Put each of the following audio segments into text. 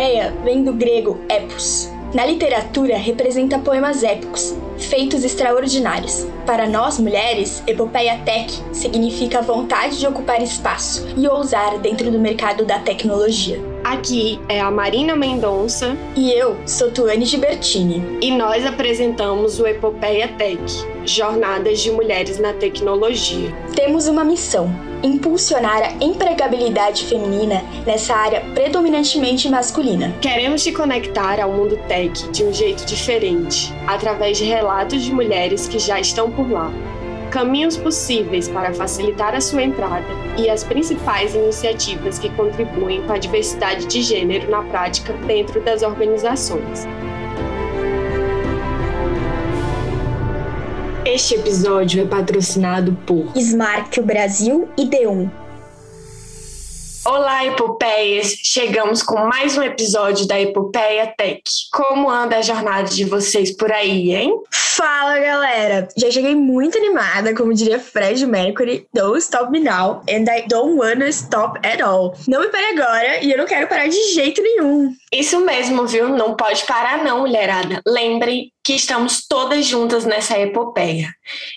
Epopeia vem do grego epos. Na literatura, representa poemas épicos, feitos extraordinários. Para nós mulheres, epopeia tech significa vontade de ocupar espaço e ousar dentro do mercado da tecnologia. Aqui é a Marina Mendonça. E eu sou Tuane Gibertini. E nós apresentamos o Epopeia Tech Jornadas de Mulheres na Tecnologia. Temos uma missão: impulsionar a empregabilidade feminina nessa área predominantemente masculina. Queremos te conectar ao mundo tech de um jeito diferente, através de relatos de mulheres que já estão por lá caminhos possíveis para facilitar a sua entrada e as principais iniciativas que contribuem com a diversidade de gênero na prática dentro das organizações. Este episódio é patrocinado por Smart Brasil e D1. Olá, epopeias! Chegamos com mais um episódio da Epopeia Tech. Como anda a jornada de vocês por aí, hein? Fala, galera! Já cheguei muito animada, como diria Fred Mercury, don't stop me now, and I don't wanna stop at all. Não me pare agora e eu não quero parar de jeito nenhum. Isso mesmo, viu? Não pode parar não, mulherada. Lembre que estamos todas juntas nessa epopeia.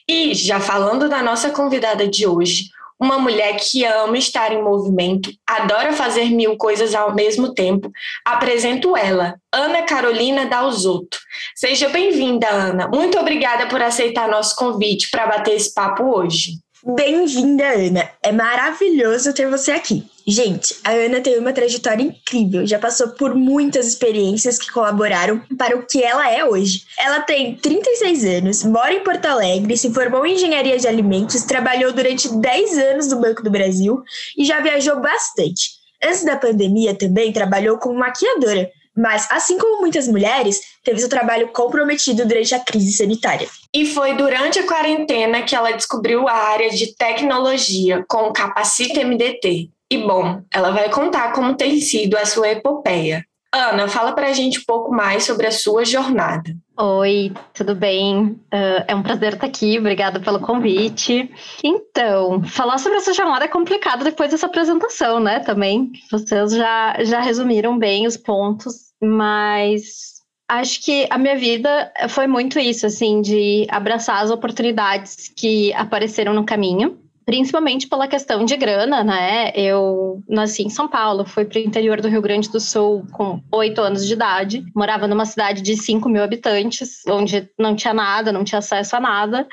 E, já falando da nossa convidada de hoje, uma mulher que ama estar em movimento, adora fazer mil coisas ao mesmo tempo. Apresento ela, Ana Carolina Dalzotto. Seja bem-vinda, Ana. Muito obrigada por aceitar nosso convite para bater esse papo hoje. Bem-vinda, Ana. É maravilhoso ter você aqui. Gente, a Ana tem uma trajetória incrível, já passou por muitas experiências que colaboraram para o que ela é hoje. Ela tem 36 anos, mora em Porto Alegre, se formou em engenharia de alimentos, trabalhou durante 10 anos no Banco do Brasil e já viajou bastante. Antes da pandemia também trabalhou como maquiadora, mas, assim como muitas mulheres, teve seu trabalho comprometido durante a crise sanitária. E foi durante a quarentena que ela descobriu a área de tecnologia com o Capacita MDT. E bom, ela vai contar como tem sido a sua epopeia. Ana, fala pra gente um pouco mais sobre a sua jornada. Oi, tudo bem? Uh, é um prazer estar aqui, obrigada pelo convite. Então, falar sobre essa jornada é complicado depois dessa apresentação, né? Também, vocês já, já resumiram bem os pontos, mas acho que a minha vida foi muito isso, assim, de abraçar as oportunidades que apareceram no caminho principalmente pela questão de grana, né? Eu nasci em São Paulo, fui para o interior do Rio Grande do Sul com oito anos de idade, morava numa cidade de 5 mil habitantes, onde não tinha nada, não tinha acesso a nada.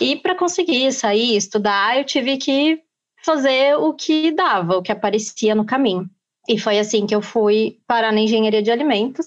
E para conseguir sair, estudar, eu tive que fazer o que dava, o que aparecia no caminho. E foi assim que eu fui parar na engenharia de alimentos.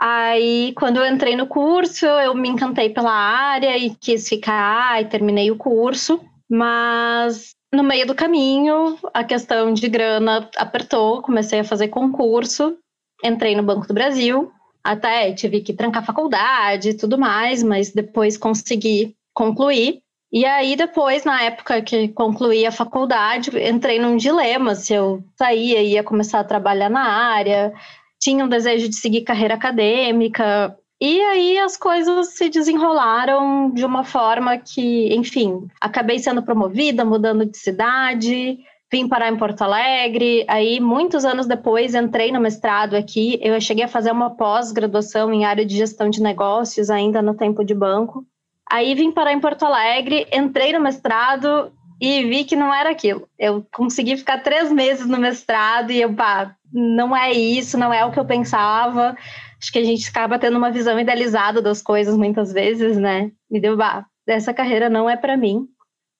Aí, quando eu entrei no curso, eu me encantei pela área e quis ficar e terminei o curso. Mas no meio do caminho, a questão de grana apertou, comecei a fazer concurso, entrei no Banco do Brasil, até tive que trancar faculdade e tudo mais, mas depois consegui concluir. E aí, depois, na época que concluí a faculdade, entrei num dilema se eu saía e ia começar a trabalhar na área, tinha um desejo de seguir carreira acadêmica, e aí as coisas se desenrolaram de uma forma que, enfim, acabei sendo promovida, mudando de cidade, vim parar em Porto Alegre. Aí, muitos anos depois, entrei no mestrado aqui. Eu cheguei a fazer uma pós-graduação em área de gestão de negócios, ainda no tempo de banco. Aí, vim parar em Porto Alegre, entrei no mestrado e vi que não era aquilo. Eu consegui ficar três meses no mestrado e eu, pá, não é isso, não é o que eu pensava acho que a gente acaba tendo uma visão idealizada das coisas muitas vezes, né? E deu, bah, essa carreira não é para mim.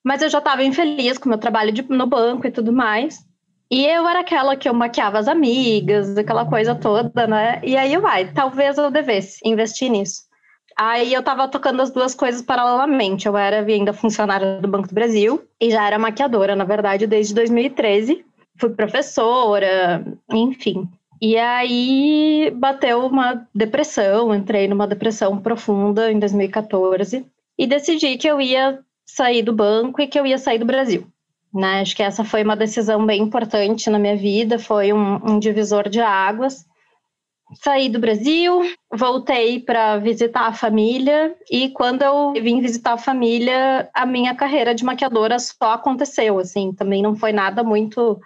Mas eu já estava infeliz com o meu trabalho de, no banco e tudo mais. E eu era aquela que eu maquiava as amigas, aquela coisa toda, né? E aí, vai, talvez eu devesse investir nisso. Aí eu tava tocando as duas coisas paralelamente. Eu era ainda funcionária do Banco do Brasil e já era maquiadora, na verdade, desde 2013. Fui professora, enfim. E aí bateu uma depressão, entrei numa depressão profunda em 2014 e decidi que eu ia sair do banco e que eu ia sair do Brasil. Né? Acho que essa foi uma decisão bem importante na minha vida, foi um, um divisor de águas. Saí do Brasil, voltei para visitar a família e quando eu vim visitar a família, a minha carreira de maquiadora só aconteceu, assim, também não foi nada muito,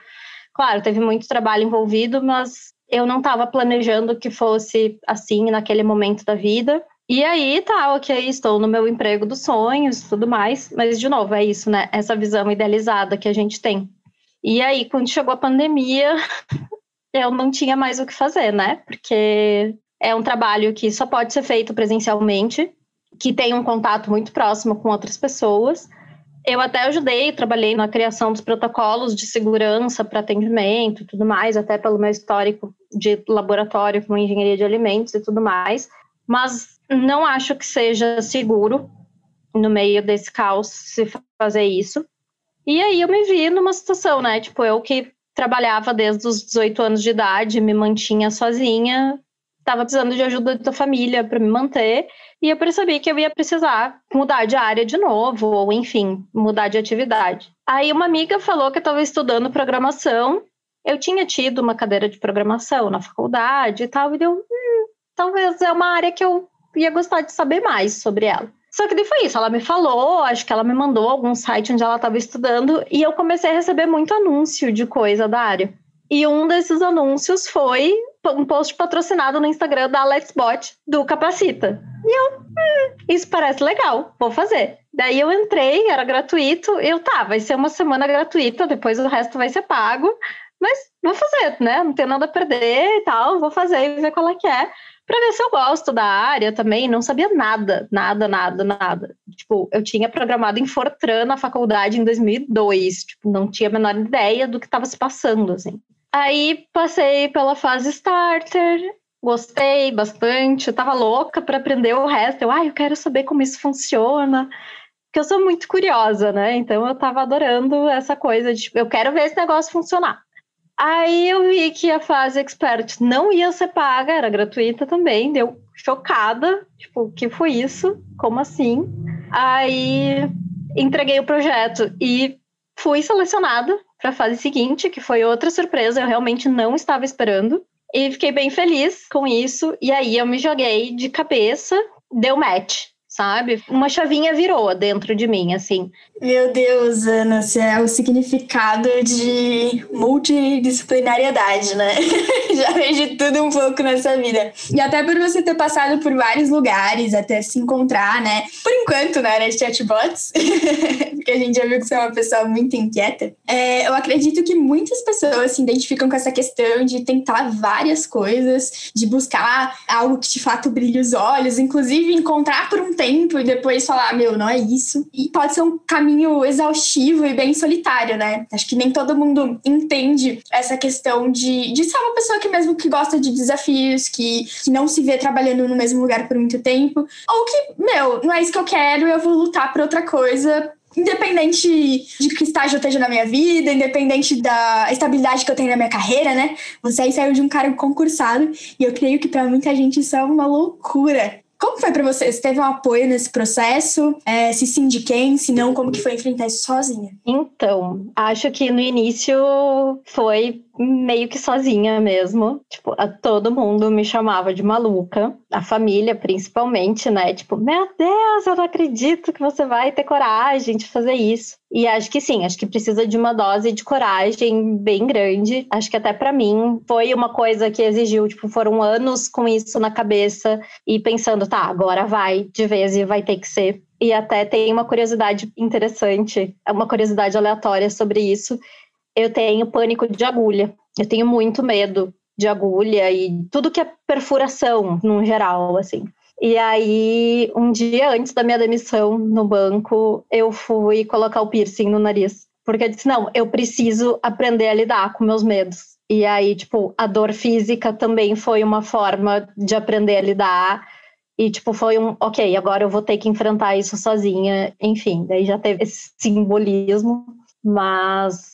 claro, teve muito trabalho envolvido, mas Eu não estava planejando que fosse assim naquele momento da vida. E aí, tá, ok, estou no meu emprego dos sonhos, tudo mais. Mas, de novo, é isso, né? Essa visão idealizada que a gente tem. E aí, quando chegou a pandemia, eu não tinha mais o que fazer, né? Porque é um trabalho que só pode ser feito presencialmente, que tem um contato muito próximo com outras pessoas. Eu até ajudei, trabalhei na criação dos protocolos de segurança para atendimento e tudo mais, até pelo meu histórico de laboratório com engenharia de alimentos e tudo mais. Mas não acho que seja seguro, no meio desse caos, se fazer isso. E aí eu me vi numa situação, né? Tipo, eu que trabalhava desde os 18 anos de idade, me mantinha sozinha, estava precisando de ajuda da família para me manter, e eu percebi que eu ia precisar mudar de área de novo, ou enfim, mudar de atividade. Aí uma amiga falou que eu estava estudando programação, eu tinha tido uma cadeira de programação na faculdade e tal, e deu, hum, talvez é uma área que eu ia gostar de saber mais sobre ela. Só que daí foi isso, ela me falou, acho que ela me mandou algum site onde ela estava estudando, e eu comecei a receber muito anúncio de coisa da área. E um desses anúncios foi um post patrocinado no Instagram da Let's Bot do Capacita. E eu, hum, isso parece legal, vou fazer. Daí eu entrei, era gratuito, eu tá, vai ser uma semana gratuita, depois o resto vai ser pago, mas vou fazer, né? Não tenho nada a perder e tal, vou fazer e ver qual é que é. Pra ver se eu gosto da área também, não sabia nada, nada, nada, nada. Tipo, eu tinha programado em Fortran na faculdade em 2002, tipo, não tinha a menor ideia do que estava se passando, assim. Aí passei pela fase starter, gostei bastante, eu tava louca para aprender o resto. Eu, ah, eu quero saber como isso funciona. Porque eu sou muito curiosa, né? Então eu tava adorando essa coisa de, tipo, eu quero ver esse negócio funcionar. Aí eu vi que a fase expert não ia ser paga, era gratuita também, deu chocada, tipo, o que foi isso? Como assim? Aí entreguei o projeto e fui selecionada para a fase seguinte, que foi outra surpresa, eu realmente não estava esperando. E fiquei bem feliz com isso. E aí eu me joguei de cabeça, deu match sabe? Uma chavinha virou dentro de mim, assim. Meu Deus, Ana, você é o significado de multidisciplinariedade, né? Já vejo tudo um pouco nessa vida. E até por você ter passado por vários lugares, até se encontrar, né? Por enquanto, na área de chatbots, porque a gente já viu que você é uma pessoa muito inquieta. É, eu acredito que muitas pessoas se identificam com essa questão de tentar várias coisas, de buscar algo que de fato brilhe os olhos, inclusive encontrar por um tempo tempo e depois falar, meu, não é isso. E pode ser um caminho exaustivo e bem solitário, né? Acho que nem todo mundo entende essa questão de, de ser uma pessoa que mesmo que gosta de desafios, que, que não se vê trabalhando no mesmo lugar por muito tempo, ou que, meu, não é isso que eu quero, eu vou lutar por outra coisa independente de que estágio eu esteja na minha vida, independente da estabilidade que eu tenho na minha carreira, né? Você aí saiu de um cargo concursado e eu creio que para muita gente isso é uma loucura. Como foi para você? Você teve um apoio nesse processo? É, se sim, de quem? Se não, como que foi enfrentar isso sozinha? Então, acho que no início foi meio que sozinha mesmo. Tipo, todo mundo me chamava de maluca, a família principalmente, né? Tipo, meu Deus, eu não acredito que você vai ter coragem de fazer isso. E acho que sim, acho que precisa de uma dose de coragem bem grande. Acho que até para mim foi uma coisa que exigiu, tipo, foram anos com isso na cabeça e pensando, tá, agora vai de vez e vai ter que ser. E até tem uma curiosidade interessante, uma curiosidade aleatória sobre isso, eu tenho pânico de agulha. Eu tenho muito medo de agulha e tudo que é perfuração, no geral, assim. E aí, um dia antes da minha demissão no banco, eu fui colocar o piercing no nariz. Porque eu disse, não, eu preciso aprender a lidar com meus medos. E aí, tipo, a dor física também foi uma forma de aprender a lidar. E, tipo, foi um, ok, agora eu vou ter que enfrentar isso sozinha. Enfim, daí já teve esse simbolismo. Mas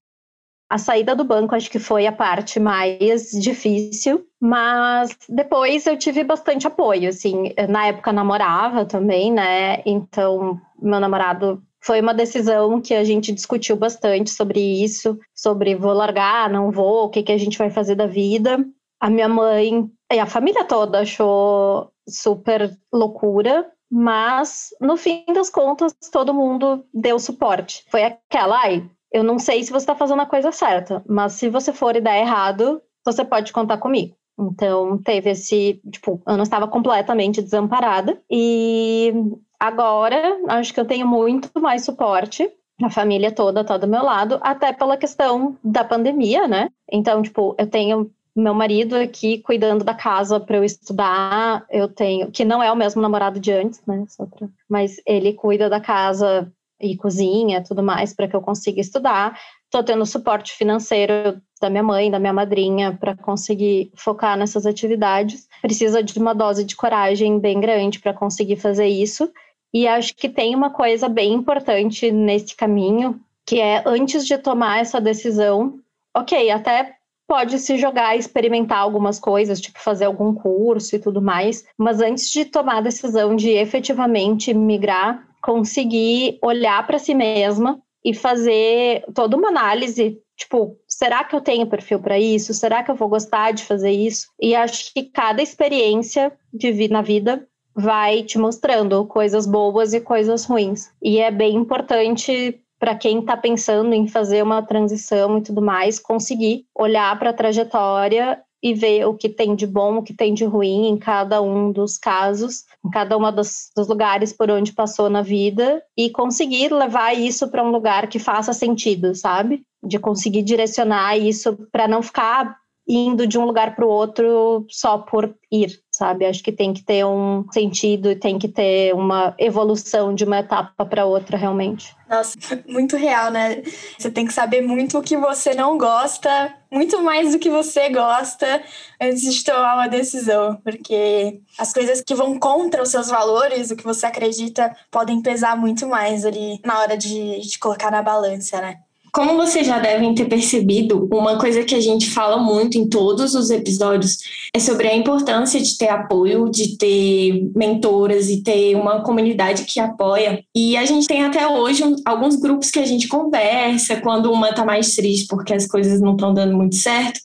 a saída do banco acho que foi a parte mais difícil, mas depois eu tive bastante apoio, assim, na época namorava também, né? Então, meu namorado foi uma decisão que a gente discutiu bastante sobre isso, sobre vou largar, não vou, o que que a gente vai fazer da vida. A minha mãe e a família toda achou super loucura, mas no fim das contas todo mundo deu suporte. Foi aquela, ai, eu não sei se você está fazendo a coisa certa, mas se você for e der errado, você pode contar comigo. Então, teve esse, tipo, eu não estava completamente desamparada e agora acho que eu tenho muito mais suporte a família toda tá do meu lado, até pela questão da pandemia, né? Então, tipo, eu tenho meu marido aqui cuidando da casa para eu estudar, eu tenho, que não é o mesmo namorado de antes, né? Mas ele cuida da casa e cozinha, tudo mais, para que eu consiga estudar. Estou tendo suporte financeiro da minha mãe, da minha madrinha, para conseguir focar nessas atividades. Precisa de uma dose de coragem bem grande para conseguir fazer isso. E acho que tem uma coisa bem importante nesse caminho, que é antes de tomar essa decisão, ok, até pode se jogar experimentar algumas coisas, tipo fazer algum curso e tudo mais, mas antes de tomar a decisão de efetivamente migrar, conseguir olhar para si mesma e fazer toda uma análise, tipo, será que eu tenho perfil para isso? Será que eu vou gostar de fazer isso? E acho que cada experiência de vida na vida vai te mostrando coisas boas e coisas ruins. E é bem importante para quem está pensando em fazer uma transição e tudo mais, conseguir olhar para a trajetória e ver o que tem de bom, o que tem de ruim em cada um dos casos, em cada um dos, dos lugares por onde passou na vida e conseguir levar isso para um lugar que faça sentido, sabe? De conseguir direcionar isso para não ficar indo de um lugar para o outro só por ir, sabe? Acho que tem que ter um sentido e tem que ter uma evolução de uma etapa para outra, realmente. Nossa, muito real, né? Você tem que saber muito o que você não gosta, muito mais do que você gosta antes de tomar uma decisão, porque as coisas que vão contra os seus valores, o que você acredita, podem pesar muito mais ali na hora de, de colocar na balança, né? Como vocês já devem ter percebido, uma coisa que a gente fala muito em todos os episódios é sobre a importância de ter apoio, de ter mentoras e ter uma comunidade que apoia. E a gente tem até hoje alguns grupos que a gente conversa quando uma tá mais triste porque as coisas não estão dando muito certo.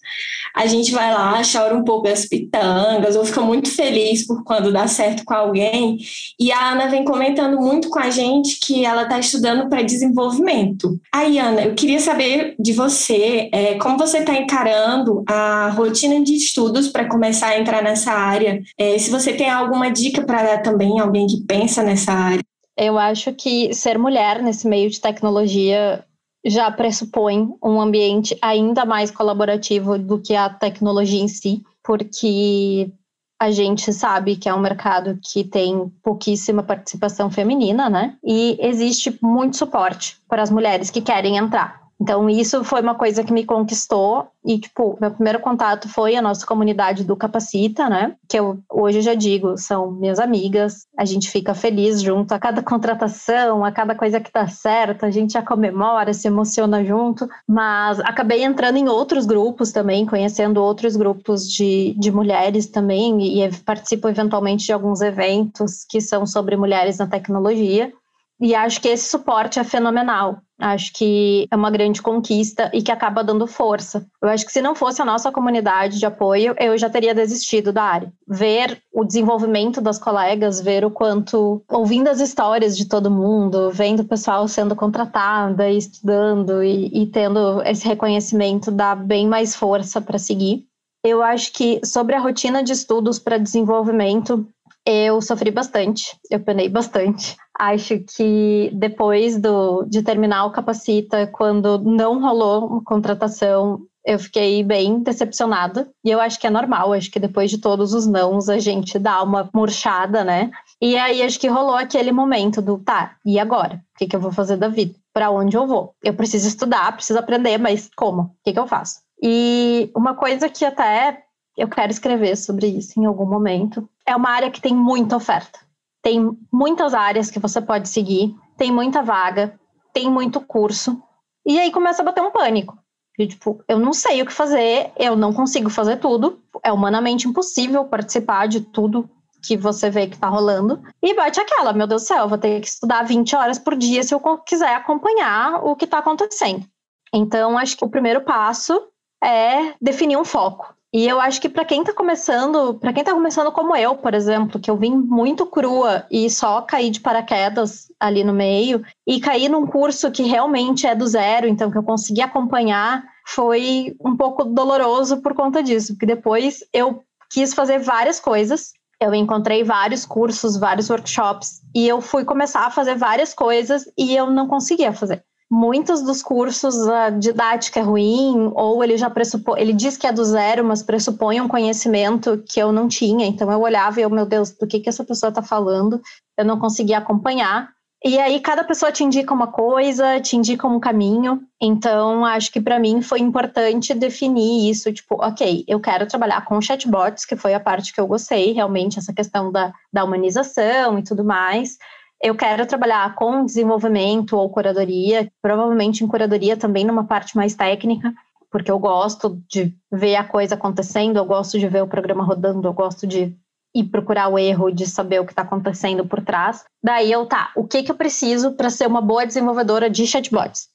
A gente vai lá, chora um pouco as pitangas ou fica muito feliz por quando dá certo com alguém. E a Ana vem comentando muito com a gente que ela está estudando para desenvolvimento. Aí, Ana, eu queria saber de você é, como você está encarando a rotina de estudos para começar a entrar nessa área. É, se você tem alguma dica para dar também alguém que pensa nessa área. Eu acho que ser mulher nesse meio de tecnologia já pressupõe um ambiente ainda mais colaborativo do que a tecnologia em si, porque a gente sabe que é um mercado que tem pouquíssima participação feminina, né? E existe muito suporte para as mulheres que querem entrar. Então, isso foi uma coisa que me conquistou. E, tipo, meu primeiro contato foi a nossa comunidade do Capacita, né? Que eu hoje já digo, são minhas amigas. A gente fica feliz junto a cada contratação, a cada coisa que tá certa. A gente já comemora, se emociona junto. Mas acabei entrando em outros grupos também, conhecendo outros grupos de, de mulheres também. E participo eventualmente de alguns eventos que são sobre mulheres na tecnologia. E acho que esse suporte é fenomenal. Acho que é uma grande conquista e que acaba dando força. Eu acho que se não fosse a nossa comunidade de apoio, eu já teria desistido da área. Ver o desenvolvimento das colegas, ver o quanto, ouvindo as histórias de todo mundo, vendo o pessoal sendo contratada, estudando e, e tendo esse reconhecimento, dá bem mais força para seguir. Eu acho que sobre a rotina de estudos para desenvolvimento, eu sofri bastante, eu penei bastante. Acho que depois do, de terminar o Capacita, quando não rolou uma contratação, eu fiquei bem decepcionada. E eu acho que é normal, acho que depois de todos os nãos, a gente dá uma murchada, né? E aí acho que rolou aquele momento do tá, e agora? O que, que eu vou fazer da vida? Para onde eu vou? Eu preciso estudar, preciso aprender, mas como? O que, que eu faço? E uma coisa que até eu quero escrever sobre isso em algum momento. É uma área que tem muita oferta. Tem muitas áreas que você pode seguir, tem muita vaga, tem muito curso. E aí começa a bater um pânico. E, tipo, eu não sei o que fazer, eu não consigo fazer tudo, é humanamente impossível participar de tudo que você vê que tá rolando. E bate aquela, meu Deus do céu, vou ter que estudar 20 horas por dia se eu quiser acompanhar o que tá acontecendo. Então, acho que o primeiro passo é definir um foco E eu acho que para quem está começando, para quem está começando como eu, por exemplo, que eu vim muito crua e só caí de paraquedas ali no meio e caí num curso que realmente é do zero, então que eu consegui acompanhar, foi um pouco doloroso por conta disso, porque depois eu quis fazer várias coisas. Eu encontrei vários cursos, vários workshops e eu fui começar a fazer várias coisas e eu não conseguia fazer muitos dos cursos a didática é ruim, ou ele já pressupõe, ele diz que é do zero, mas pressupõe um conhecimento que eu não tinha. Então eu olhava e eu, meu Deus, do que, que essa pessoa está falando? Eu não conseguia acompanhar. E aí cada pessoa te indica uma coisa, te indica um caminho. Então acho que para mim foi importante definir isso, tipo, ok, eu quero trabalhar com chatbots, que foi a parte que eu gostei, realmente essa questão da, da humanização e tudo mais. Eu quero trabalhar com desenvolvimento ou curadoria, provavelmente em curadoria também numa parte mais técnica, porque eu gosto de ver a coisa acontecendo, eu gosto de ver o programa rodando, eu gosto de ir procurar o erro, de saber o que está acontecendo por trás. Daí eu, tá, o que, que eu preciso para ser uma boa desenvolvedora de chatbots?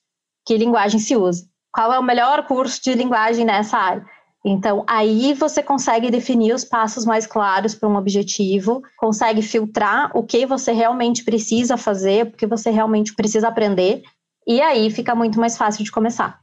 Que linguagem se usa? Qual é o melhor curso de linguagem nessa área? Então, aí você consegue definir os passos mais claros para um objetivo, consegue filtrar o que você realmente precisa fazer, o que você realmente precisa aprender, e aí fica muito mais fácil de começar.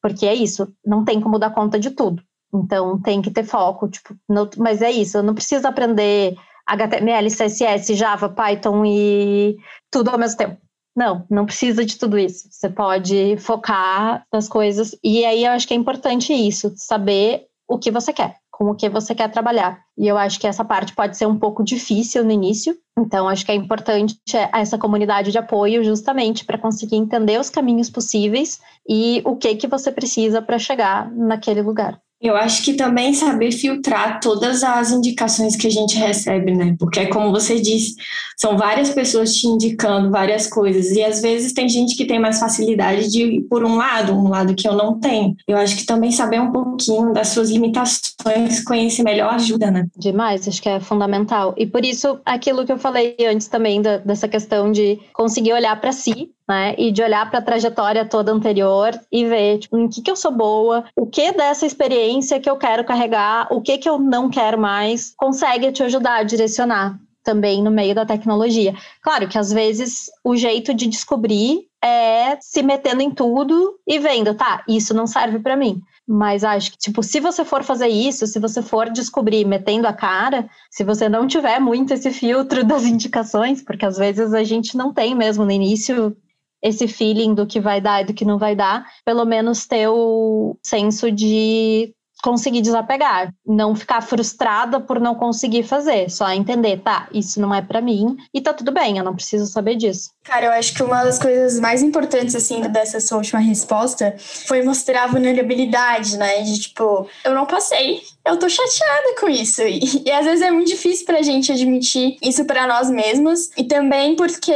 Porque é isso, não tem como dar conta de tudo. Então, tem que ter foco, tipo, mas é isso, eu não preciso aprender HTML, CSS, Java, Python e tudo ao mesmo tempo. Não, não precisa de tudo isso. Você pode focar nas coisas. E aí eu acho que é importante isso, saber o que você quer, com o que você quer trabalhar. E eu acho que essa parte pode ser um pouco difícil no início. Então, acho que é importante essa comunidade de apoio justamente para conseguir entender os caminhos possíveis e o que que você precisa para chegar naquele lugar. Eu acho que também saber filtrar todas as indicações que a gente recebe, né? Porque, como você disse, são várias pessoas te indicando várias coisas. E às vezes tem gente que tem mais facilidade de ir por um lado, um lado que eu não tenho. Eu acho que também saber um pouquinho das suas limitações, conhecer melhor ajuda, né? Demais, acho que é fundamental. E por isso, aquilo que eu falei antes também, da, dessa questão de conseguir olhar para si né? E de olhar para a trajetória toda anterior e ver tipo, em que, que eu sou boa, o que dessa experiência que eu quero carregar, o que que eu não quero mais, consegue te ajudar a direcionar também no meio da tecnologia. Claro que às vezes o jeito de descobrir é se metendo em tudo e vendo, tá, isso não serve para mim. Mas acho que, tipo, se você for fazer isso, se você for descobrir metendo a cara, se você não tiver muito esse filtro das indicações, porque às vezes a gente não tem mesmo no início esse feeling do que vai dar e do que não vai dar, pelo menos ter o senso de conseguir desapegar, não ficar frustrada por não conseguir fazer, só entender, tá, isso não é para mim e tá tudo bem, eu não preciso saber disso. Cara, eu acho que uma das coisas mais importantes assim dessa sua última resposta foi mostrar a vulnerabilidade, né? De tipo, eu não passei, eu tô chateada com isso. E, e às vezes é muito difícil pra gente admitir isso para nós mesmos. E também porque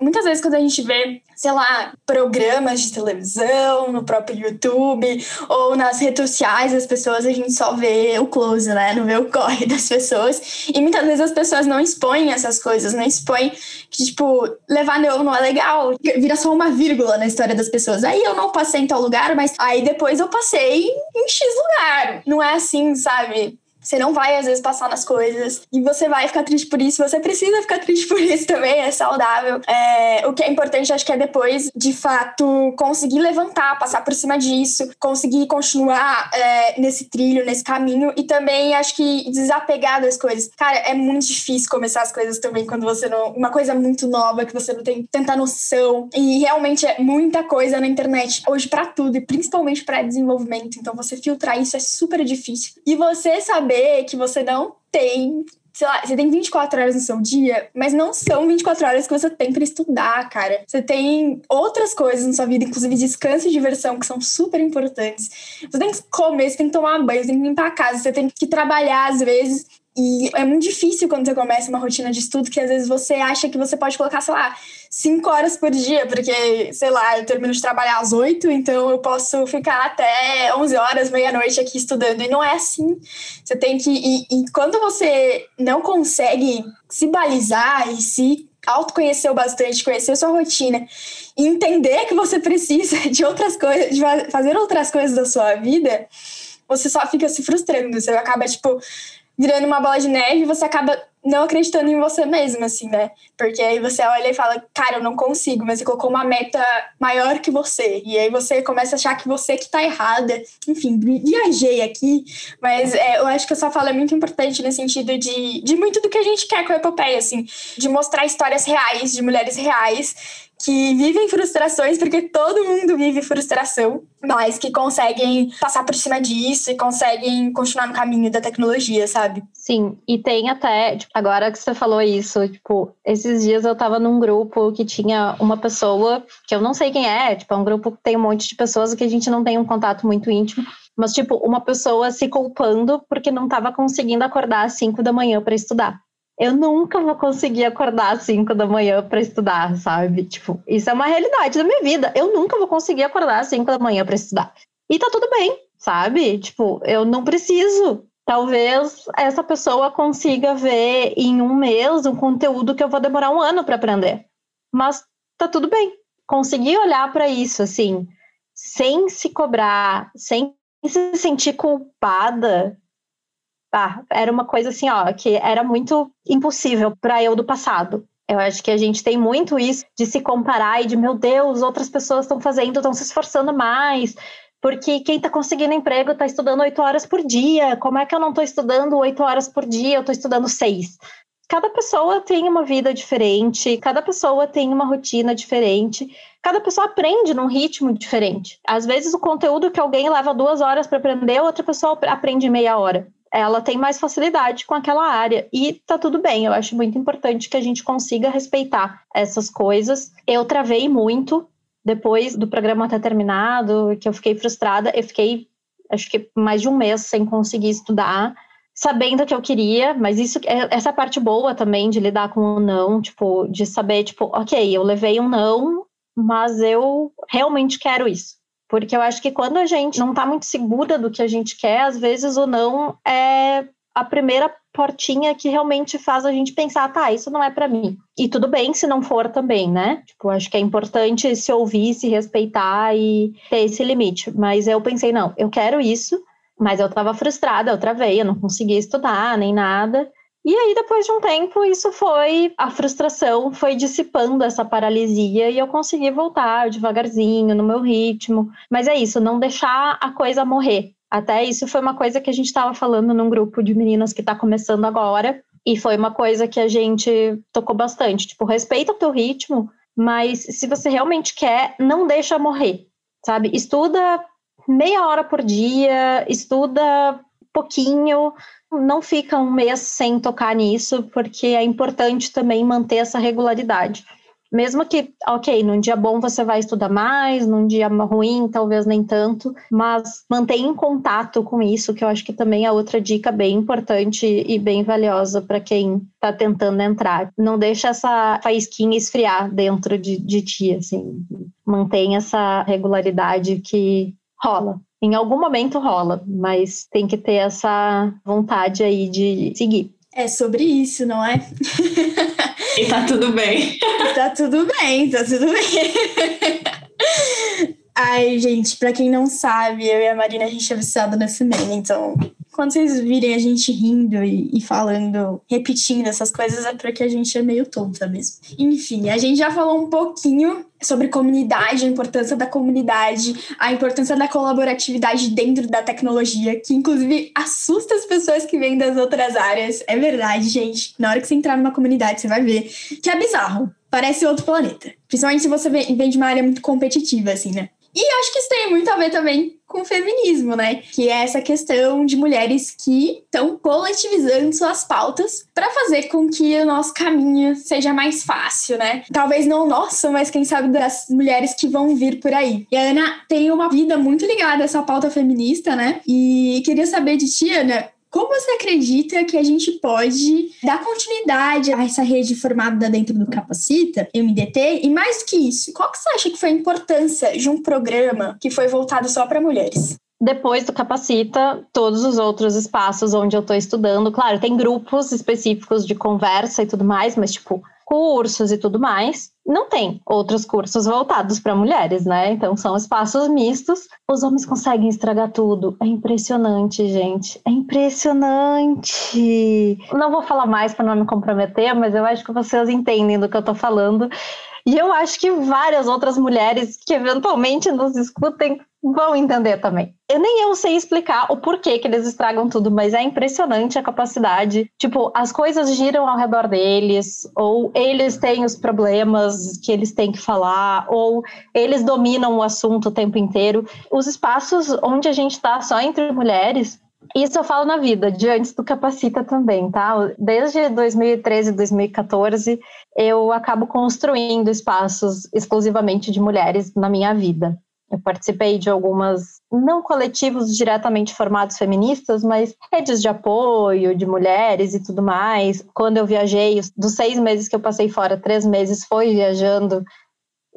muitas vezes quando a gente vê sei lá, programas de televisão, no próprio YouTube ou nas redes sociais as pessoas, a gente só vê o close, né? Não vê o corre das pessoas. E muitas vezes as pessoas não expõem essas coisas, não expõem que, tipo, levar neon não é legal. Vira só uma vírgula na história das pessoas. Aí eu não passei em tal lugar, mas aí depois eu passei em X lugar. Não é assim, sabe? Você não vai, às vezes, passar nas coisas. E você vai ficar triste por isso. Você precisa ficar triste por isso também. É saudável. É, o que é importante, acho que é depois, de fato, conseguir levantar, passar por cima disso, conseguir continuar é, nesse trilho, nesse caminho. E também, acho que desapegar das coisas. Cara, é muito difícil começar as coisas também quando você não. Uma coisa muito nova que você não tem tanta noção. E realmente é muita coisa na internet hoje para tudo, e principalmente para desenvolvimento. Então, você filtrar isso é super difícil. E você saber saber que você não tem sei lá, você tem 24 horas no seu dia, mas não são 24 horas que você tem para estudar, cara. Você tem outras coisas na sua vida, inclusive descanso e diversão, que são super importantes. Você tem que comer, você tem que tomar banho, você tem que limpar a casa, você tem que trabalhar às vezes. E é muito difícil quando você começa uma rotina de estudo, que às vezes você acha que você pode colocar, sei lá, cinco horas por dia, porque, sei lá, eu termino de trabalhar às oito, então eu posso ficar até onze horas, meia-noite aqui estudando. E não é assim. Você tem que. E, e quando você não consegue se balizar e se autoconhecer bastante, conhecer sua rotina e entender que você precisa de outras coisas, de fazer outras coisas da sua vida você só fica se frustrando. Você acaba, tipo, virando uma bola de neve e você acaba não acreditando em você mesmo, assim, né? Porque aí você olha e fala, cara, eu não consigo, mas você colocou uma meta maior que você. E aí você começa a achar que você que tá errada. Enfim, viajei aqui, mas é, eu acho que essa fala é muito importante no sentido de, de muito do que a gente quer com a epopeia, assim, de mostrar histórias reais, de mulheres reais que vivem frustrações, porque todo mundo vive frustração, mas que conseguem passar por cima disso e conseguem continuar no caminho da tecnologia, sabe? Sim, e tem até, tipo, agora que você falou isso, tipo, esses dias eu tava num grupo que tinha uma pessoa, que eu não sei quem é, tipo, é um grupo que tem um monte de pessoas que a gente não tem um contato muito íntimo, mas, tipo, uma pessoa se culpando porque não tava conseguindo acordar às 5 da manhã para estudar eu nunca vou conseguir acordar às 5 da manhã para estudar, sabe? Tipo, isso é uma realidade da minha vida. Eu nunca vou conseguir acordar às 5 da manhã para estudar. E tá tudo bem, sabe? Tipo, eu não preciso. Talvez essa pessoa consiga ver em um mês um conteúdo que eu vou demorar um ano para aprender. Mas tá tudo bem. Conseguir olhar para isso assim, sem se cobrar, sem se sentir culpada ah, era uma coisa assim, ó, que era muito impossível para eu do passado. Eu acho que a gente tem muito isso de se comparar e de, meu Deus, outras pessoas estão fazendo, estão se esforçando mais, porque quem está conseguindo emprego está estudando oito horas por dia. Como é que eu não estou estudando oito horas por dia? Eu estou estudando seis. Cada pessoa tem uma vida diferente, cada pessoa tem uma rotina diferente, cada pessoa aprende num ritmo diferente. Às vezes, o conteúdo que alguém leva duas horas para aprender, outra pessoa aprende meia hora ela tem mais facilidade com aquela área. E tá tudo bem, eu acho muito importante que a gente consiga respeitar essas coisas. Eu travei muito depois do programa ter terminado, que eu fiquei frustrada. Eu fiquei, acho que mais de um mês sem conseguir estudar, sabendo que eu queria, mas isso, é, essa parte boa também de lidar com o não, tipo, de saber, tipo, ok, eu levei um não, mas eu realmente quero isso. Porque eu acho que quando a gente não está muito segura do que a gente quer, às vezes o não é a primeira portinha que realmente faz a gente pensar, tá, isso não é para mim. E tudo bem se não for também, né? Tipo, acho que é importante se ouvir, se respeitar e ter esse limite. Mas eu pensei, não, eu quero isso, mas eu estava frustrada, eu travei, eu não conseguia estudar nem nada. E aí, depois de um tempo, isso foi. A frustração foi dissipando essa paralisia e eu consegui voltar devagarzinho, no meu ritmo. Mas é isso, não deixar a coisa morrer. Até isso foi uma coisa que a gente estava falando num grupo de meninas que está começando agora. E foi uma coisa que a gente tocou bastante. Tipo, respeita o teu ritmo, mas se você realmente quer, não deixa morrer, sabe? Estuda meia hora por dia, estuda pouquinho, não fica um mês sem tocar nisso, porque é importante também manter essa regularidade. Mesmo que, ok, num dia bom você vai estudar mais, num dia ruim, talvez nem tanto, mas mantenha em contato com isso, que eu acho que também é outra dica bem importante e bem valiosa para quem está tentando entrar. Não deixa essa faísquinha esfriar dentro de, de ti, assim. Mantenha essa regularidade que rola. Em algum momento rola, mas tem que ter essa vontade aí de seguir. É sobre isso, não é? e tá tudo bem. tá tudo bem, tá tudo bem. Ai, gente, pra quem não sabe, eu e a Marina, a gente é viciada nesse meme, então quando vocês virem a gente rindo e, e, falando, repetindo essas coisas, é porque a gente é meio tonta mesmo. Enfim, a gente já falou um pouquinho sobre comunidade, a importância da comunidade, a importância da colaboratividade dentro da tecnologia, que inclusive assusta as pessoas que vêm das outras áreas. É verdade, gente. Na hora que você entrar numa comunidade, você vai ver que é bizarro. Parece outro planeta. Principalmente se você vem de uma área muito competitiva, assim, né? E acho que isso tem muito a ver também com o feminismo, né? Que é essa questão de mulheres que estão coletivizando suas pautas para fazer com que o nosso caminho seja mais fácil, né? Talvez não o nosso, mas quem sabe das mulheres que vão vir por aí. E a Ana tem uma vida muito ligada a essa pauta feminista, né? E queria saber de ti, Ana, como você acredita que a gente pode dar continuidade a essa rede formada dentro do Capacita, MDT? E mais que isso, qual que você acha que foi a importância de um programa que foi voltado só para mulheres? Depois do Capacita, todos os outros espaços onde eu estou estudando, claro, tem grupos específicos de conversa e tudo mais, mas tipo, cursos e tudo mais. Não tem outros cursos voltados para mulheres, né? Então são espaços mistos. Os homens conseguem estragar tudo. É impressionante, gente. É impressionante. Não vou falar mais para não me comprometer, mas eu acho que vocês entendem do que eu tô falando. E eu acho que várias outras mulheres que eventualmente nos escutem vão entender também. Eu nem eu sei explicar o porquê que eles estragam tudo, mas é impressionante a capacidade. Tipo, as coisas giram ao redor deles, ou eles têm os problemas que eles têm que falar, ou eles dominam o assunto o tempo inteiro. Os espaços onde a gente está só entre mulheres isso eu falo na vida, de antes do Capacita também, tá? Desde 2013, 2014, eu acabo construindo espaços exclusivamente de mulheres na minha vida. Eu participei de algumas, não coletivos diretamente formados feministas, mas redes de apoio de mulheres e tudo mais. Quando eu viajei, dos seis meses que eu passei fora, três meses foi viajando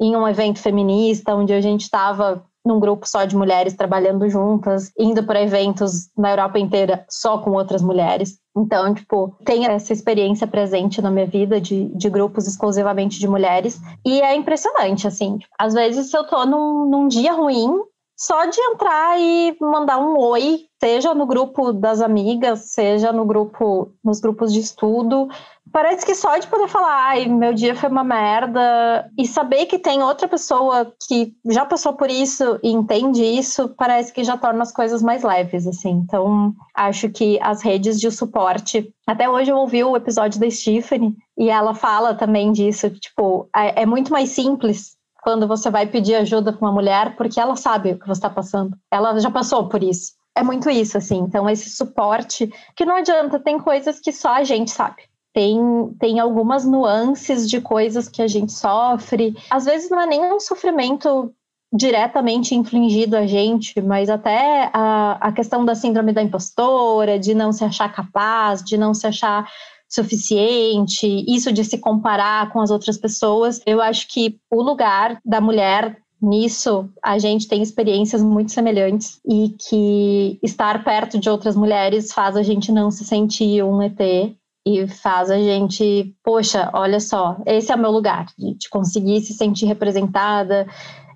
em um evento feminista, onde a gente estava num grupo só de mulheres trabalhando juntas, indo para eventos na Europa inteira só com outras mulheres. Então, tipo, tem essa experiência presente na minha vida de, de grupos exclusivamente de mulheres. E é impressionante, assim. Às vezes eu tô num, num dia ruim, só de entrar e mandar um oi, seja no grupo das amigas, seja no grupo, nos grupos de estudo, Parece que só de poder falar, ai, meu dia foi uma merda, e saber que tem outra pessoa que já passou por isso e entende isso, parece que já torna as coisas mais leves, assim. Então, acho que as redes de suporte. Até hoje eu ouvi o episódio da Stephanie, e ela fala também disso, tipo, é, é muito mais simples quando você vai pedir ajuda para uma mulher, porque ela sabe o que você está passando. Ela já passou por isso. É muito isso, assim. Então, esse suporte, que não adianta, tem coisas que só a gente sabe tem, tem algumas nuances de coisas que a gente sofre. Às vezes não é nem um sofrimento diretamente infligido a gente, mas até a, a questão da síndrome da impostora, de não se achar capaz, de não se achar suficiente, isso de se comparar com as outras pessoas. Eu acho que o lugar da mulher nisso a gente tem experiências muito semelhantes e que estar perto de outras mulheres faz a gente não se sentir um ET e faz a gente, poxa, olha só, esse é o meu lugar, de conseguir se sentir representada.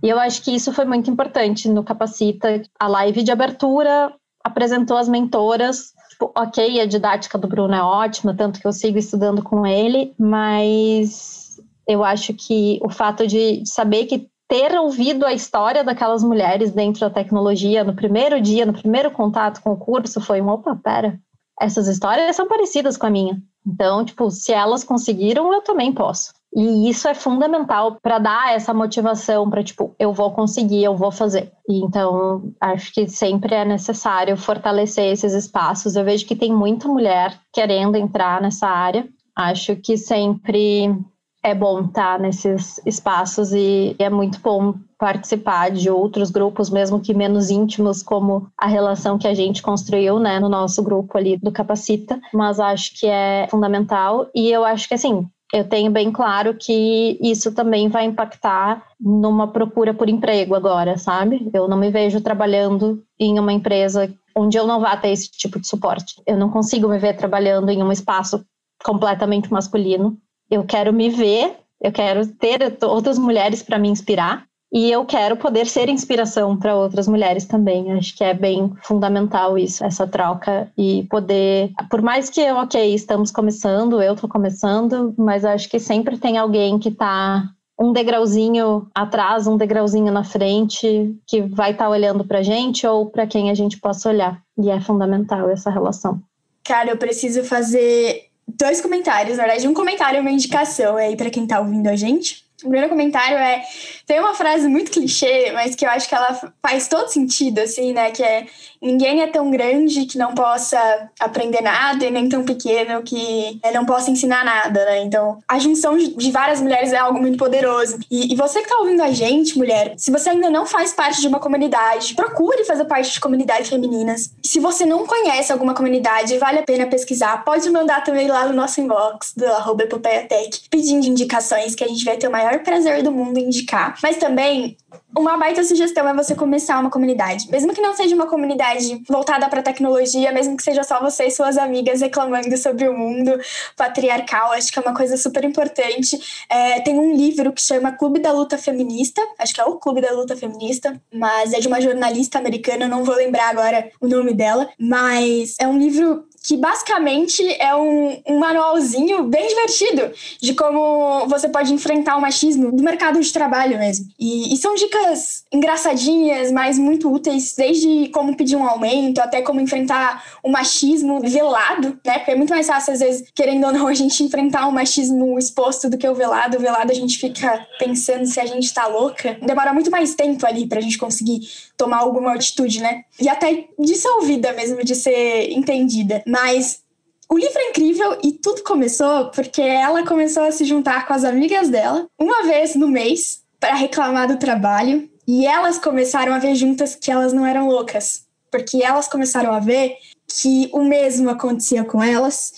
E eu acho que isso foi muito importante no Capacita. A live de abertura apresentou as mentoras. Tipo, ok, a didática do Bruno é ótima, tanto que eu sigo estudando com ele, mas eu acho que o fato de saber que ter ouvido a história daquelas mulheres dentro da tecnologia no primeiro dia, no primeiro contato com o curso, foi um opa, pera, essas histórias são parecidas com a minha. Então, tipo, se elas conseguiram, eu também posso. E isso é fundamental para dar essa motivação para, tipo, eu vou conseguir, eu vou fazer. Então, acho que sempre é necessário fortalecer esses espaços. Eu vejo que tem muita mulher querendo entrar nessa área. Acho que sempre é bom estar nesses espaços e é muito bom participar de outros grupos, mesmo que menos íntimos, como a relação que a gente construiu, né, no nosso grupo ali do Capacita, mas acho que é fundamental e eu acho que assim, eu tenho bem claro que isso também vai impactar numa procura por emprego agora, sabe? Eu não me vejo trabalhando em uma empresa onde eu não vá ter esse tipo de suporte. Eu não consigo me ver trabalhando em um espaço completamente masculino eu quero me ver, eu quero ter outras mulheres para me inspirar e eu quero poder ser inspiração para outras mulheres também. Acho que é bem fundamental isso, essa troca e poder, por mais que ok, estamos começando, eu estou começando, mas acho que sempre tem alguém que está um degrauzinho atrás, um degrauzinho na frente, que vai estar tá olhando para gente ou para quem a gente possa olhar. E é fundamental essa relação. Cara, eu preciso fazer dois comentários, na verdade, um comentário e uma indicação aí para quem tá ouvindo a gente. O primeiro comentário é: tem uma frase muito clichê, mas que eu acho que ela faz todo sentido, assim, né? Que é: ninguém é tão grande que não possa aprender nada e nem tão pequeno que é, não possa ensinar nada, né? Então, a junção de várias mulheres é algo muito poderoso. E, e você que tá ouvindo a gente, mulher, se você ainda não faz parte de uma comunidade, procure fazer parte de comunidades femininas. E se você não conhece alguma comunidade, vale a pena pesquisar, pode mandar também lá no nosso inbox do arroba pedindo indicações que a gente vai ter uma maior prazer do mundo indicar. Mas também uma baita sugestão é você começar uma comunidade. Mesmo que não seja uma comunidade voltada para tecnologia, mesmo que seja só você e suas amigas reclamando sobre o mundo patriarcal, acho que é uma coisa super importante. É, tem um livro que chama Clube da Luta Feminista, acho que é o Clube da Luta Feminista, mas é de uma jornalista americana, não vou lembrar agora o nome dela, mas é um livro que basicamente é um, um, manualzinho bem divertido de como você pode enfrentar o machismo do mercado de trabalho mesmo. E, e, são dicas engraçadinhas, mas muito úteis, desde como pedir um aumento até como enfrentar o machismo velado, né? Porque é muito mais fácil, às vezes, querendo ou não, a gente enfrentar o machismo exposto do que o velado. O velado a gente fica pensando se a gente tá louca. Demora muito mais tempo ali pra gente conseguir tomar alguma atitude, né? E até de ser ouvida mesmo, de ser entendida. Mas o livro é incrível e tudo começou porque ela começou a se juntar com as amigas dela uma vez no mês para reclamar do trabalho e elas começaram a ver juntas que elas não eram loucas, porque elas começaram a ver que o mesmo acontecia com elas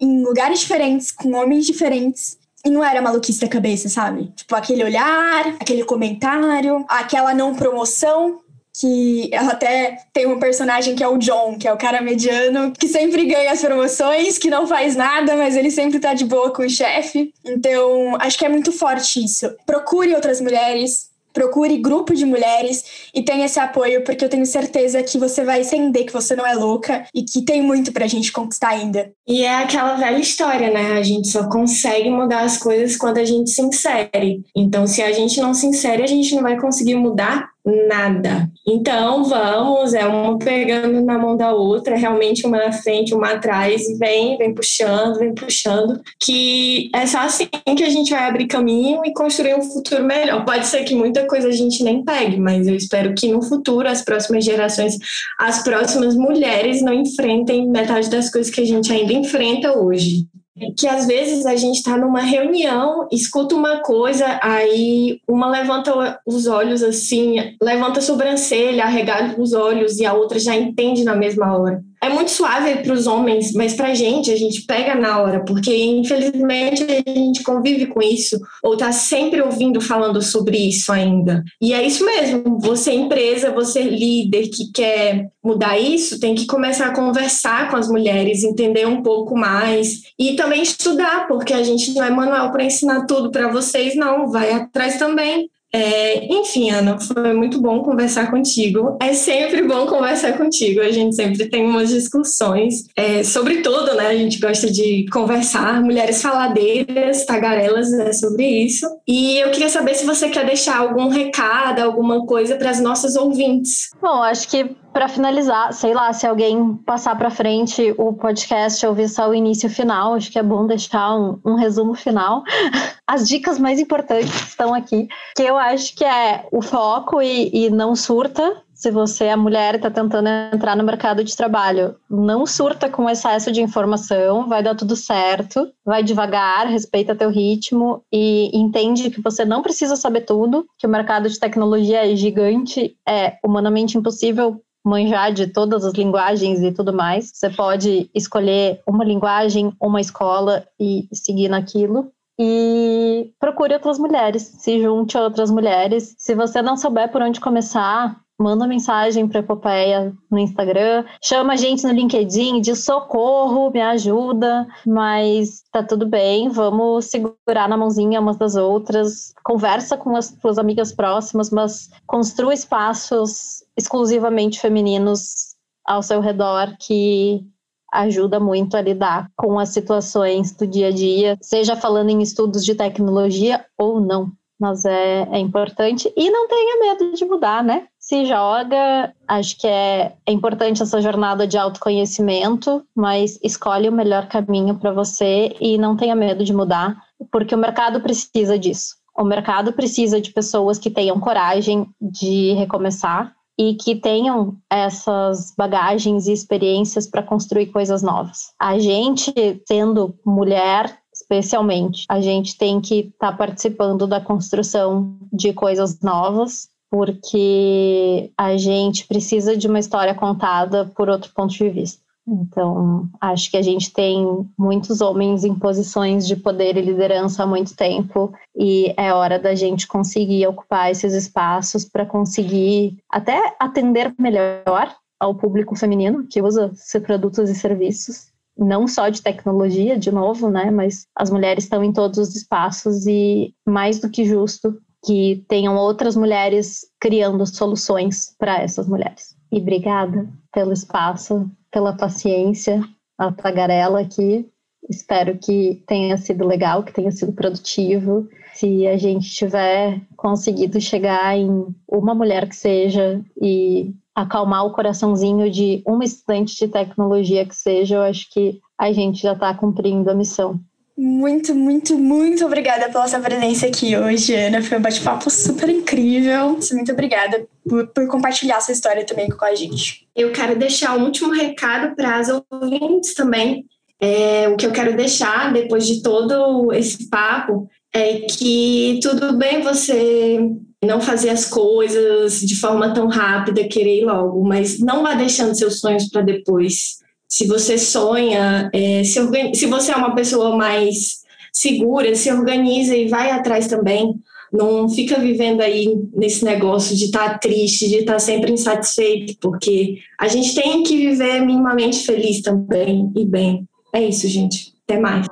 em lugares diferentes, com homens diferentes. E não era maluquice da cabeça, sabe? Tipo, aquele olhar, aquele comentário, aquela não promoção que ela até tem um personagem que é o John, que é o cara mediano, que sempre ganha as promoções, que não faz nada, mas ele sempre tá de boa com o chefe. Então, acho que é muito forte isso. Procure outras mulheres, procure grupo de mulheres e tenha esse apoio, porque eu tenho certeza que você vai entender que você não é louca e que tem muito pra gente conquistar ainda. E é aquela velha história, né? A gente só consegue mudar as coisas quando a gente se insere. Então, se a gente não se insere, a gente não vai conseguir mudar nada. Então vamos, é uma pegando na mão da outra, realmente uma na frente, uma atrás, e vem, vem puxando, vem puxando, que é só assim que a gente vai abrir caminho e construir um futuro melhor. Pode ser que muita coisa a gente nem pegue, mas eu espero que no futuro, as próximas gerações, as próximas mulheres não enfrentem metade das coisas que a gente ainda enfrenta hoje que às vezes a gente está numa reunião, escuta uma coisa, aí uma levanta os olhos assim, levanta a sobrancelha, arregala os olhos e a outra já entende na mesma hora é muito suave para os homens, mas para a gente, a gente pega na hora, porque infelizmente a gente convive com isso, ou está sempre ouvindo falando sobre isso ainda. E é isso mesmo, você empresa, você líder que quer mudar isso, tem que começar a conversar com as mulheres, entender um pouco mais e também estudar, porque a gente não é manual para ensinar tudo para vocês, não, vai atrás também. É, enfim, Ana, foi muito bom conversar contigo. É sempre bom conversar contigo. A gente sempre tem umas discussões é, sobre tudo, né? A gente gosta de conversar. Mulheres faladeiras, tagarelas, é sobre isso. E eu queria saber se você quer deixar algum recado, alguma coisa para as nossas ouvintes. Bom, acho que para finalizar, sei lá, se alguém passar para frente o podcast ouvir só o início e o final, acho que é bom deixar um, um resumo final. As dicas mais importantes estão aqui, que eu acho que é o foco e, e não surta. Se você é mulher e está tentando entrar no mercado de trabalho, não surta com excesso de informação, vai dar tudo certo, vai devagar, respeita teu ritmo e entende que você não precisa saber tudo, que o mercado de tecnologia é gigante, é humanamente impossível manjar de todas as linguagens e tudo mais. Você pode escolher uma linguagem, uma escola e seguir naquilo. E procure outras mulheres, se junte a outras mulheres. Se você não souber por onde começar, manda mensagem para Epopeia no Instagram, chama a gente no LinkedIn, diz socorro, me ajuda, mas tá tudo bem, vamos segurar na mãozinha umas das outras, conversa com as suas amigas próximas, mas construa espaços exclusivamente femininos ao seu redor que ajuda muito a lidar com as situações do dia a dia, seja falando em estudos de tecnologia ou não mas é, é importante. E não tenha medo de mudar, né? Se joga, acho que é, é importante essa jornada de autoconhecimento, mas escolhe o melhor caminho para você e não tenha medo de mudar, porque o mercado precisa disso. O mercado precisa de pessoas que tenham coragem de recomeçar e que tenham essas bagagens e experiências para construir coisas novas. A gente, sendo mulher, especialmente. A gente tem que estar tá participando da construção de coisas novas, porque a gente precisa de uma história contada por outro ponto de vista. Então, acho que a gente tem muitos homens em posições de poder e liderança há muito tempo e é hora da gente conseguir ocupar esses espaços para conseguir até atender melhor ao público feminino que usa seus produtos e serviços, não só de tecnologia, de novo, né, mas as mulheres estão em todos os espaços e mais do que justo que tenham outras mulheres criando soluções para essas mulheres. E obrigada pelo espaço, pela paciência, a tagarela aqui. Espero que tenha sido legal, que tenha sido produtivo. Se a gente tiver conseguido chegar em uma mulher que seja e acalmar o coraçãozinho de uma estudante de tecnologia que seja, eu acho que a gente já está cumprindo a missão. Muito, muito, muito obrigada pela sua presença aqui hoje, Ana. Foi um bate-papo super incrível. Muito obrigada por, por, compartilhar sua história também com a gente. Eu quero deixar um último recado para as ouvintes também. É, o que eu quero deixar depois de todo esse papo é que tudo bem você não fazer as coisas de forma tão rápida, querer ir logo, mas não vá deixando seus sonhos para depois se você sonha, é, se, se você é uma pessoa mais segura, se organiza e vai atrás também. Não fica vivendo aí nesse negócio de estar tá triste, de estar tá sempre insatisfeito, porque a gente tem que viver minimamente feliz também e bem. É isso, gente. Até mais.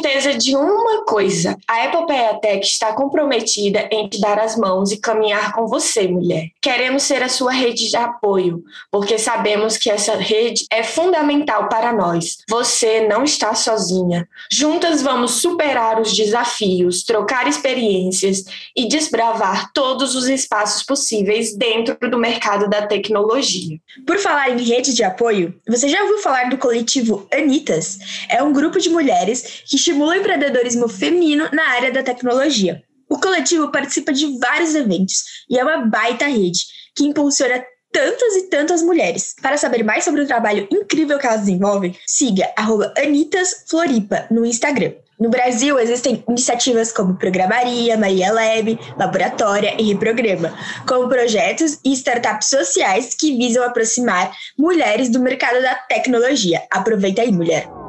Certeza de uma coisa: a Epopeia Tech está comprometida em te dar as mãos e caminhar com você, mulher. Queremos ser a sua rede de apoio, porque sabemos que essa rede é fundamental para nós. Você não está sozinha. Juntas vamos superar os desafios, trocar experiências e desbravar todos os espaços possíveis dentro do mercado da tecnologia. Por falar em rede de apoio, você já ouviu falar do coletivo Anitas? É um grupo de mulheres que estimulam o empreendedorismo feminino na área da tecnologia. O coletivo participa de vários eventos e é uma baita rede que impulsiona tantas e tantas mulheres. Para saber mais sobre o trabalho incrível que elas desenvolvem, siga @anitasfloripa no Instagram. No Brasil, existem iniciativas como Programaria, Maria Lab, Laboratória e Reprograma, como projetos e startups sociais que visam aproximar mulheres do mercado da tecnologia. Aproveita aí, mulher!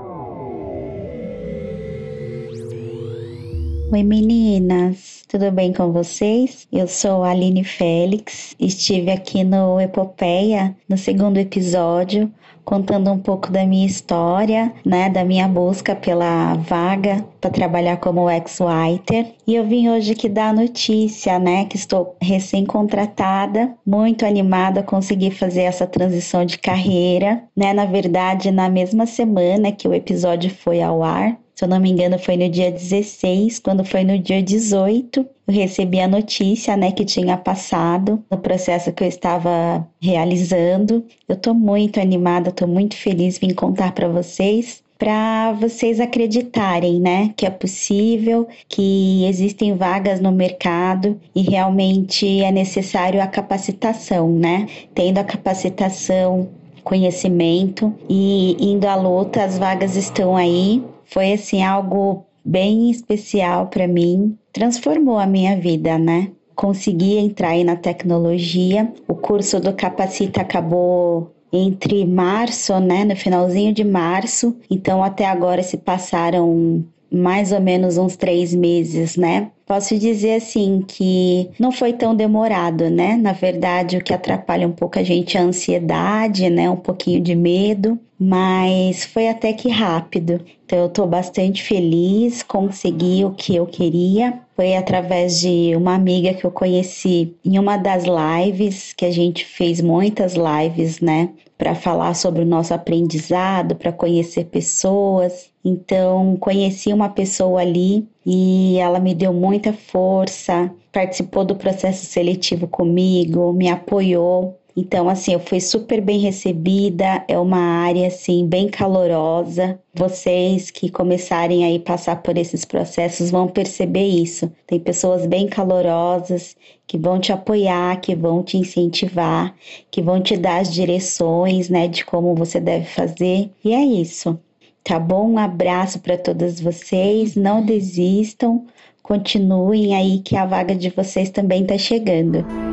Oi meninas, tudo bem com vocês? Eu sou a Aline Félix, estive aqui no Epopeia, no segundo episódio, contando um pouco da minha história, né, da minha busca pela vaga para trabalhar como ex-writer. E eu vim hoje aqui dar a notícia, né, que estou recém-contratada, muito animada a conseguir fazer essa transição de carreira, né? Na verdade, na mesma semana que o episódio foi ao ar, se eu não me engano, foi no dia 16, quando foi no dia 18, eu recebi a notícia, né, que tinha passado no processo que eu estava realizando. Eu tô muito animada, tô muito feliz vim contar para vocês para vocês acreditarem, né, que é possível, que existem vagas no mercado e realmente é necessário a capacitação, né? Tendo a capacitação, conhecimento e indo à luta, as vagas estão aí foi assim algo bem especial para mim, transformou a minha vida, né? Consegui entrar aí na tecnologia. O curso do Capacita acabou entre março, né, no finalzinho de março. Então até agora se passaram mais ou menos uns três meses, né? Posso dizer assim que não foi tão demorado, né? Na verdade, o que atrapalha um pouco a gente é a ansiedade, né? Um pouquinho de medo, mas foi até que rápido. Então eu tô bastante feliz, consegui o que eu queria. Foi através de uma amiga que eu conheci em uma das lives, que a gente fez muitas lives, né? Para falar sobre o nosso aprendizado, para conhecer pessoas. Então, conheci uma pessoa ali e ela me deu muita força, participou do processo seletivo comigo, me apoiou. Então, assim, eu fui super bem recebida, é uma área, assim, bem calorosa. Vocês que começarem aí passar por esses processos vão perceber isso. Tem pessoas bem calorosas que vão te apoiar, que vão te incentivar, que vão te dar as direções, né, de como você deve fazer. E é isso. Tá bom? Um abraço para todas vocês. Não desistam. Continuem aí que a vaga de vocês também tá chegando.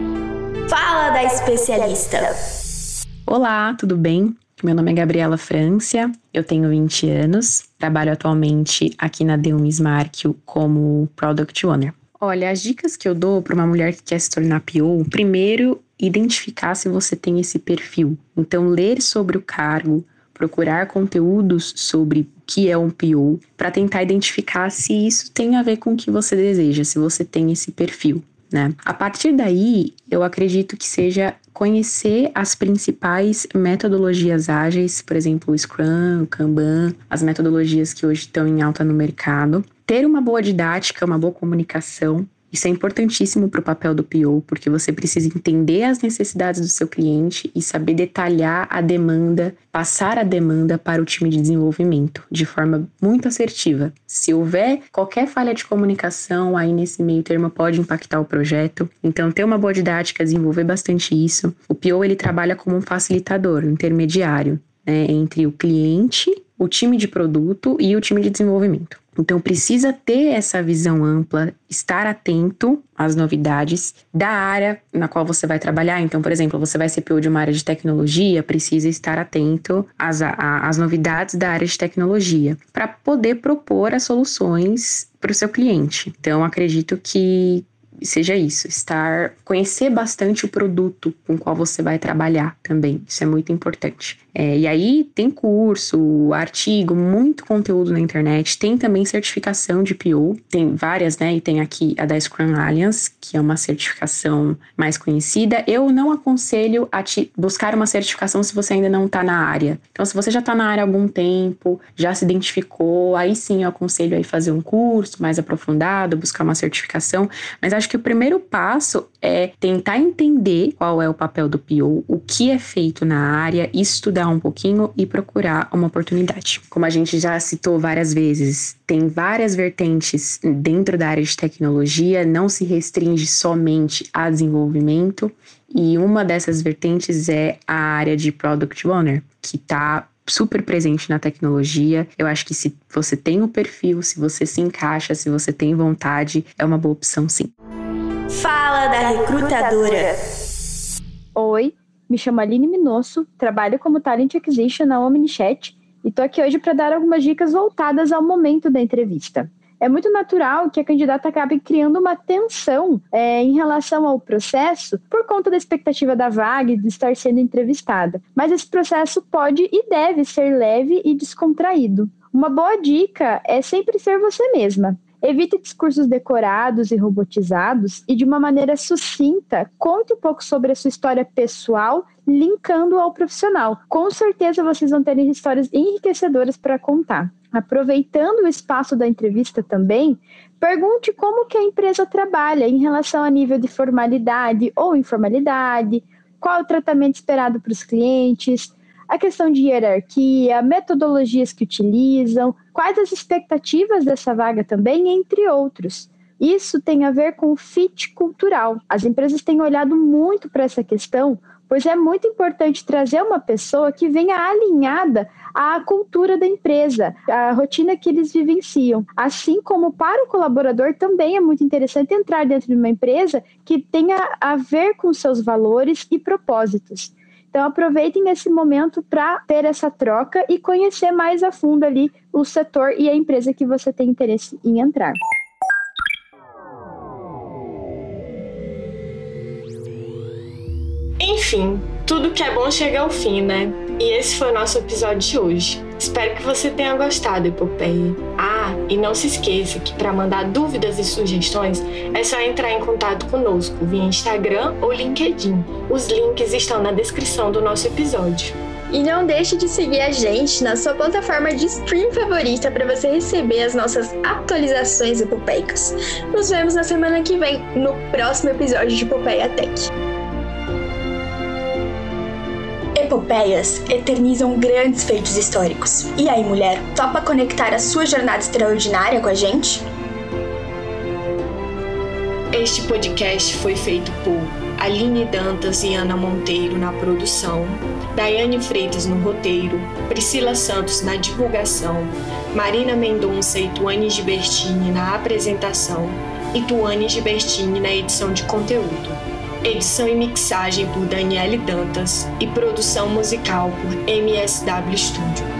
Fala da especialista. Olá, tudo bem? Meu nome é Gabriela Francia, eu tenho 20 anos, trabalho atualmente aqui na D1 Smark como Product Owner. Olha, as dicas que eu dou para uma mulher que quer se tornar PO, primeiro, identificar se você tem esse perfil. Então, ler sobre o cargo, procurar conteúdos sobre o que é um PO, para tentar identificar se isso tem a ver com o que você deseja, se você tem esse perfil. Né? A partir daí, eu acredito que seja conhecer as principais metodologias ágeis, por exemplo, o Scrum, o Kanban, as metodologias que hoje estão em alta no mercado, ter uma boa didática, uma boa comunicação, isso é importantíssimo para o papel do PO, porque você precisa entender as necessidades do seu cliente e saber detalhar a demanda, passar a demanda para o time de desenvolvimento de forma muito assertiva. Se houver qualquer falha de comunicação, aí nesse meio termo pode impactar o projeto. Então, ter uma boa didática, desenvolver bastante isso. O PO ele trabalha como um facilitador, um intermediário né, entre o cliente, o time de produto e o time de desenvolvimento. Então, precisa ter essa visão ampla, estar atento às novidades da área na qual você vai trabalhar. Então, por exemplo, você vai ser PO de uma área de tecnologia, precisa estar atento às, às novidades da área de tecnologia para poder propor as soluções para o seu cliente. Então, acredito que seja isso, estar conhecer bastante o produto com qual você vai trabalhar também. Isso é muito importante. É, e aí tem curso, artigo, muito conteúdo na internet. Tem também certificação de PO, tem várias, né? E tem aqui a da Scrum Alliance, que é uma certificação mais conhecida. Eu não aconselho a te buscar uma certificação se você ainda não está na área. Então, se você já está na área há algum tempo, já se identificou, aí sim eu aconselho aí fazer um curso mais aprofundado, buscar uma certificação. Mas acho que o primeiro passo é tentar entender qual é o papel do PO, o que é feito na área, estudar um pouquinho e procurar uma oportunidade. Como a gente já citou várias vezes, tem várias vertentes dentro da área de tecnologia, não se restringe somente a desenvolvimento, e uma dessas vertentes é a área de Product Owner, que está super presente na tecnologia. Eu acho que se você tem o perfil, se você se encaixa, se você tem vontade, é uma boa opção sim. Fala da recrutadora. Oi, me chamo Aline Minosso, trabalho como Talent Acquisition na OmniChat e tô aqui hoje para dar algumas dicas voltadas ao momento da entrevista. É muito natural que a candidata acabe criando uma tensão é, em relação ao processo por conta da expectativa da vaga e de estar sendo entrevistada. Mas esse processo pode e deve ser leve e descontraído. Uma boa dica é sempre ser você mesma. Evite discursos decorados e robotizados e, de uma maneira sucinta, conte um pouco sobre a sua história pessoal, linkando ao profissional. Com certeza vocês vão ter histórias enriquecedoras para contar. Aproveitando o espaço da entrevista também, pergunte como que a empresa trabalha em relação a nível de formalidade ou informalidade, qual o tratamento esperado para os clientes, a questão de hierarquia, metodologias que utilizam, quais as expectativas dessa vaga também, entre outros. Isso tem a ver com o fit cultural. As empresas têm olhado muito para essa questão, pois é muito importante trazer uma pessoa que venha alinhada à cultura da empresa, à rotina que eles vivenciam. Assim como para o colaborador também é muito interessante entrar dentro de uma empresa que tenha a ver com seus valores e propósitos. Então aproveitem esse momento para ter essa troca e conhecer mais a fundo ali o setor e a empresa que você tem interesse em entrar. Enfim, tudo que é bom chega ao fim, né? E esse foi o nosso episódio de hoje. Espero que você tenha gostado, Epopeia. Ah, e não se esqueça que para mandar dúvidas e sugestões é só entrar em contato conosco via Instagram ou LinkedIn. Os links estão na descrição do nosso episódio. E não deixe de seguir a gente na sua plataforma de stream favorita para você receber as nossas atualizações epopeicas. Nos vemos na semana que vem, no próximo episódio de Epopeia Tech. Epopeias eternizam grandes feitos históricos. E aí, mulher, topa conectar a sua jornada extraordinária com a gente? Este podcast foi feito por Aline Dantas e Ana Monteiro na produção, Daiane Freitas no roteiro, Priscila Santos na divulgação, Marina Mendonça e Tuane Gibertini na apresentação e Tuane Gibertini na edição de conteúdo. Edição e mixagem por Daniele Dantas e produção musical por MSW Studio.